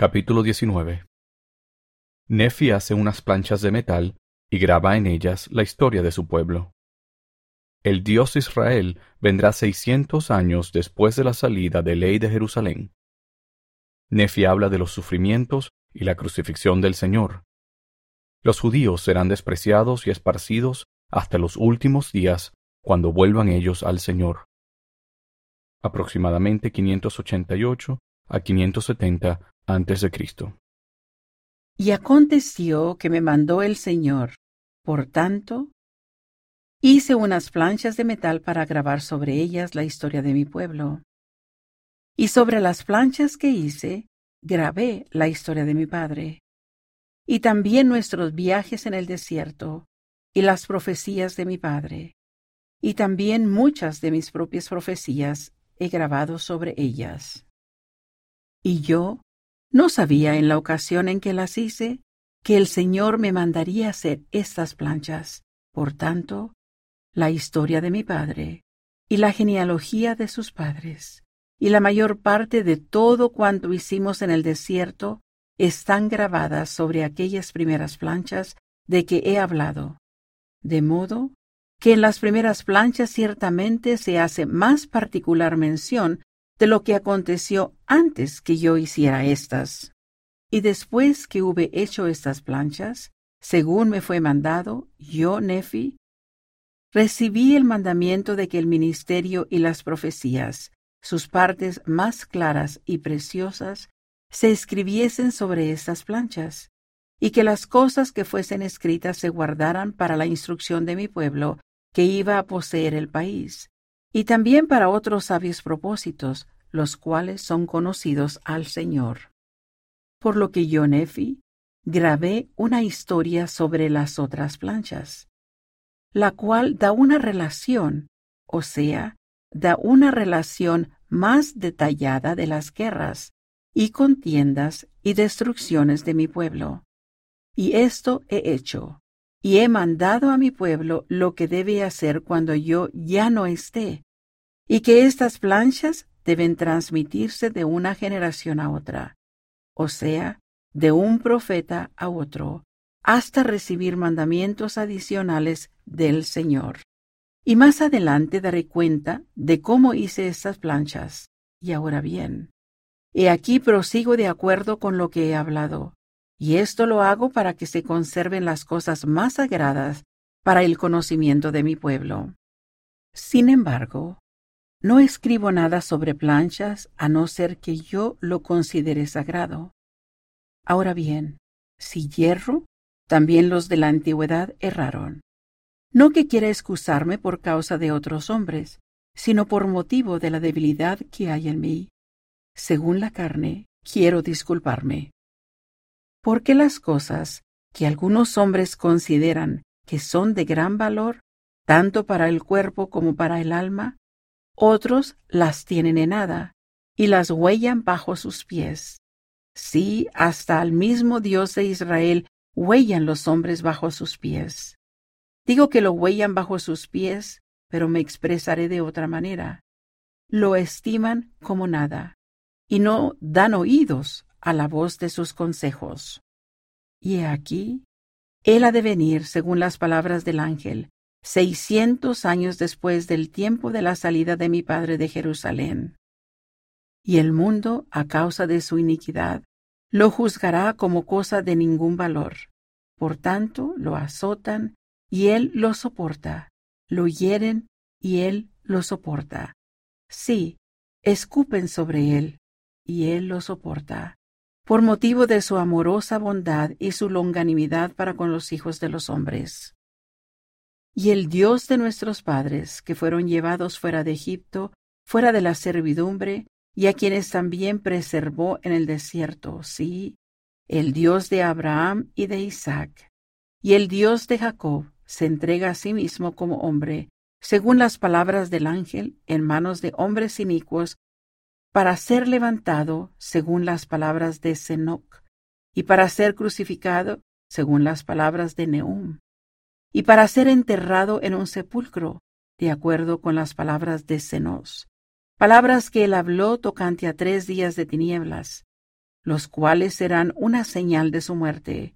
Capítulo 19 Nefi hace unas planchas de metal y graba en ellas la historia de su pueblo. El Dios Israel vendrá seiscientos años después de la salida de ley de Jerusalén. Nefi habla de los sufrimientos y la crucifixión del Señor. Los judíos serán despreciados y esparcidos hasta los últimos días cuando vuelvan ellos al Señor. Aproximadamente 588 a 570 antes de Cristo. Y aconteció que me mandó el Señor. Por tanto, hice unas planchas de metal para grabar sobre ellas la historia de mi pueblo. Y sobre las planchas que hice, grabé la historia de mi padre. Y también nuestros viajes en el desierto, y las profecías de mi padre. Y también muchas de mis propias profecías he grabado sobre ellas. Y yo no sabía en la ocasión en que las hice que el Señor me mandaría hacer estas planchas. Por tanto, la historia de mi padre y la genealogía de sus padres y la mayor parte de todo cuanto hicimos en el desierto están grabadas sobre aquellas primeras planchas de que he hablado. De modo que en las primeras planchas ciertamente se hace más particular mención de lo que aconteció antes que yo hiciera estas. Y después que hube hecho estas planchas, según me fue mandado, yo, Nefi, recibí el mandamiento de que el ministerio y las profecías, sus partes más claras y preciosas, se escribiesen sobre estas planchas, y que las cosas que fuesen escritas se guardaran para la instrucción de mi pueblo, que iba a poseer el país, y también para otros sabios propósitos, los cuales son conocidos al Señor. Por lo que yo, Nefi, grabé una historia sobre las otras planchas, la cual da una relación, o sea, da una relación más detallada de las guerras y contiendas y destrucciones de mi pueblo. Y esto he hecho, y he mandado a mi pueblo lo que debe hacer cuando yo ya no esté, y que estas planchas deben transmitirse de una generación a otra, o sea, de un profeta a otro, hasta recibir mandamientos adicionales del Señor. Y más adelante daré cuenta de cómo hice estas planchas. Y ahora bien, he aquí prosigo de acuerdo con lo que he hablado, y esto lo hago para que se conserven las cosas más sagradas para el conocimiento de mi pueblo. Sin embargo, no escribo nada sobre planchas a no ser que yo lo considere sagrado. Ahora bien, si hierro, también los de la antigüedad erraron. No que quiera excusarme por causa de otros hombres, sino por motivo de la debilidad que hay en mí. Según la carne, quiero disculparme. Porque las cosas que algunos hombres consideran que son de gran valor, tanto para el cuerpo como para el alma, otros las tienen en nada y las huellan bajo sus pies. Sí, hasta al mismo Dios de Israel huellan los hombres bajo sus pies. Digo que lo huellan bajo sus pies, pero me expresaré de otra manera. Lo estiman como nada, y no dan oídos a la voz de sus consejos. Y aquí, él ha de venir, según las palabras del ángel, seiscientos años después del tiempo de la salida de mi padre de Jerusalén. Y el mundo, a causa de su iniquidad, lo juzgará como cosa de ningún valor. Por tanto, lo azotan y él lo soporta, lo hieren y él lo soporta. Sí, escupen sobre él y él lo soporta, por motivo de su amorosa bondad y su longanimidad para con los hijos de los hombres. Y el Dios de nuestros padres, que fueron llevados fuera de Egipto, fuera de la servidumbre, y a quienes también preservó en el desierto, sí, el Dios de Abraham y de Isaac, y el Dios de Jacob, se entrega a sí mismo como hombre, según las palabras del ángel, en manos de hombres inicuos, para ser levantado, según las palabras de Senoc, y para ser crucificado, según las palabras de Neum, y para ser enterrado en un sepulcro, de acuerdo con las palabras de Senos, palabras que él habló tocante a tres días de tinieblas, los cuales serán una señal de su muerte,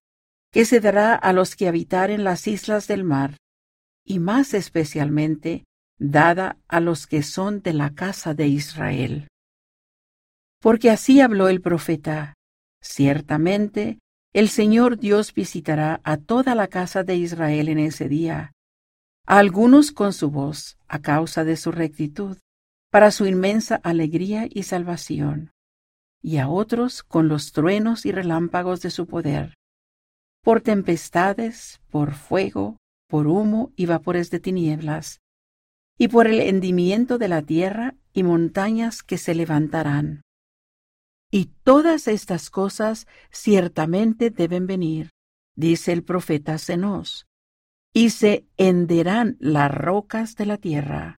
que se dará a los que habitaren las islas del mar, y más especialmente dada a los que son de la casa de Israel. Porque así habló el profeta, ciertamente el Señor Dios visitará a toda la casa de Israel en ese día, a algunos con su voz, a causa de su rectitud, para su inmensa alegría y salvación, y a otros con los truenos y relámpagos de su poder, por tempestades, por fuego, por humo y vapores de tinieblas, y por el hendimiento de la tierra y montañas que se levantarán. Y todas estas cosas ciertamente deben venir, dice el profeta Zenos, y se henderán las rocas de la tierra.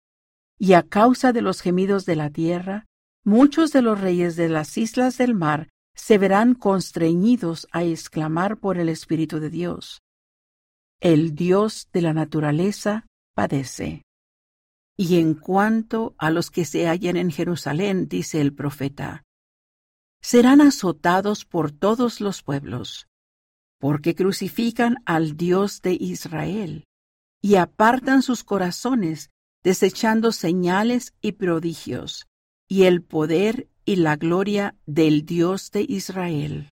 Y a causa de los gemidos de la tierra, muchos de los reyes de las islas del mar se verán constreñidos a exclamar por el Espíritu de Dios. El Dios de la naturaleza padece. Y en cuanto a los que se hallan en Jerusalén, dice el profeta, serán azotados por todos los pueblos, porque crucifican al Dios de Israel y apartan sus corazones, desechando señales y prodigios, y el poder y la gloria del Dios de Israel.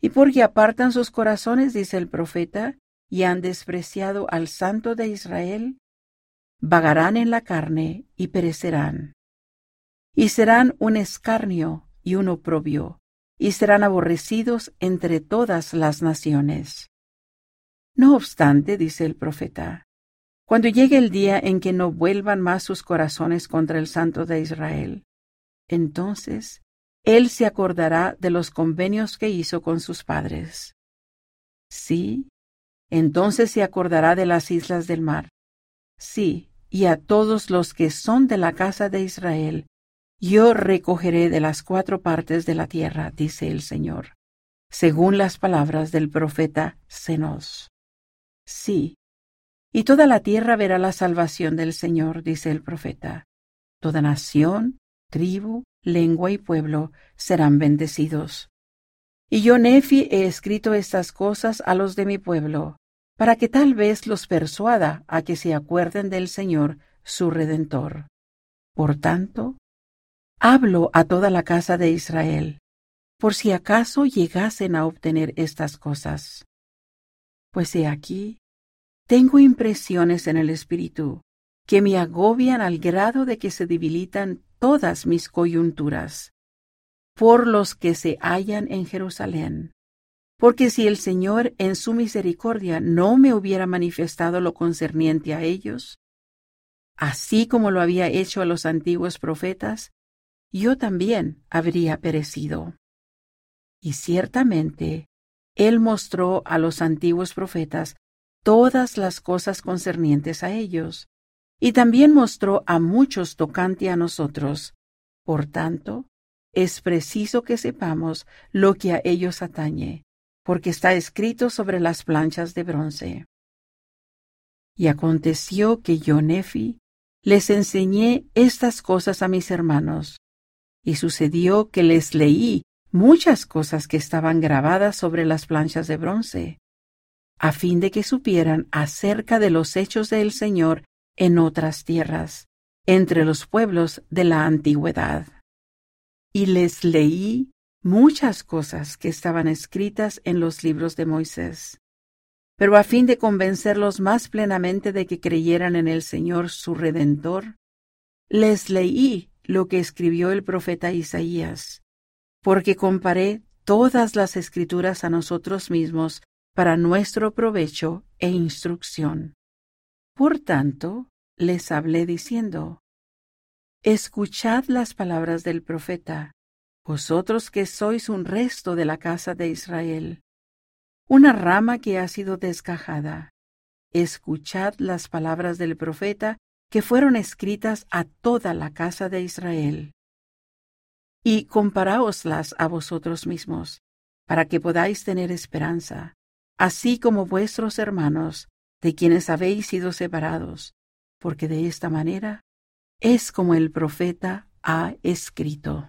Y porque apartan sus corazones, dice el profeta, y han despreciado al Santo de Israel, vagarán en la carne y perecerán. Y serán un escarnio y un oprobio, y serán aborrecidos entre todas las naciones. No obstante, dice el profeta, cuando llegue el día en que no vuelvan más sus corazones contra el Santo de Israel, entonces él se acordará de los convenios que hizo con sus padres. Sí, entonces se acordará de las islas del mar. Sí, y a todos los que son de la casa de Israel, yo recogeré de las cuatro partes de la tierra, dice el Señor, según las palabras del profeta Zenos. Sí, y toda la tierra verá la salvación del Señor, dice el profeta. Toda nación, tribu, lengua y pueblo serán bendecidos. Y yo, Nefi, he escrito estas cosas a los de mi pueblo, para que tal vez los persuada a que se acuerden del Señor, su Redentor. Por tanto, Hablo a toda la casa de Israel, por si acaso llegasen a obtener estas cosas. Pues he aquí, tengo impresiones en el espíritu que me agobian al grado de que se debilitan todas mis coyunturas, por los que se hallan en Jerusalén. Porque si el Señor en su misericordia no me hubiera manifestado lo concerniente a ellos, así como lo había hecho a los antiguos profetas, yo también habría perecido. Y ciertamente, Él mostró a los antiguos profetas todas las cosas concernientes a ellos, y también mostró a muchos tocante a nosotros. Por tanto, es preciso que sepamos lo que a ellos atañe, porque está escrito sobre las planchas de bronce. Y aconteció que yo, Nefi, les enseñé estas cosas a mis hermanos, y sucedió que les leí muchas cosas que estaban grabadas sobre las planchas de bronce, a fin de que supieran acerca de los hechos del Señor en otras tierras, entre los pueblos de la antigüedad. Y les leí muchas cosas que estaban escritas en los libros de Moisés. Pero a fin de convencerlos más plenamente de que creyeran en el Señor su Redentor, les leí lo que escribió el profeta Isaías, porque comparé todas las escrituras a nosotros mismos para nuestro provecho e instrucción. Por tanto, les hablé diciendo, Escuchad las palabras del profeta, vosotros que sois un resto de la casa de Israel, una rama que ha sido descajada. Escuchad las palabras del profeta que fueron escritas a toda la casa de Israel. Y comparaoslas a vosotros mismos, para que podáis tener esperanza, así como vuestros hermanos, de quienes habéis sido separados, porque de esta manera es como el profeta ha escrito.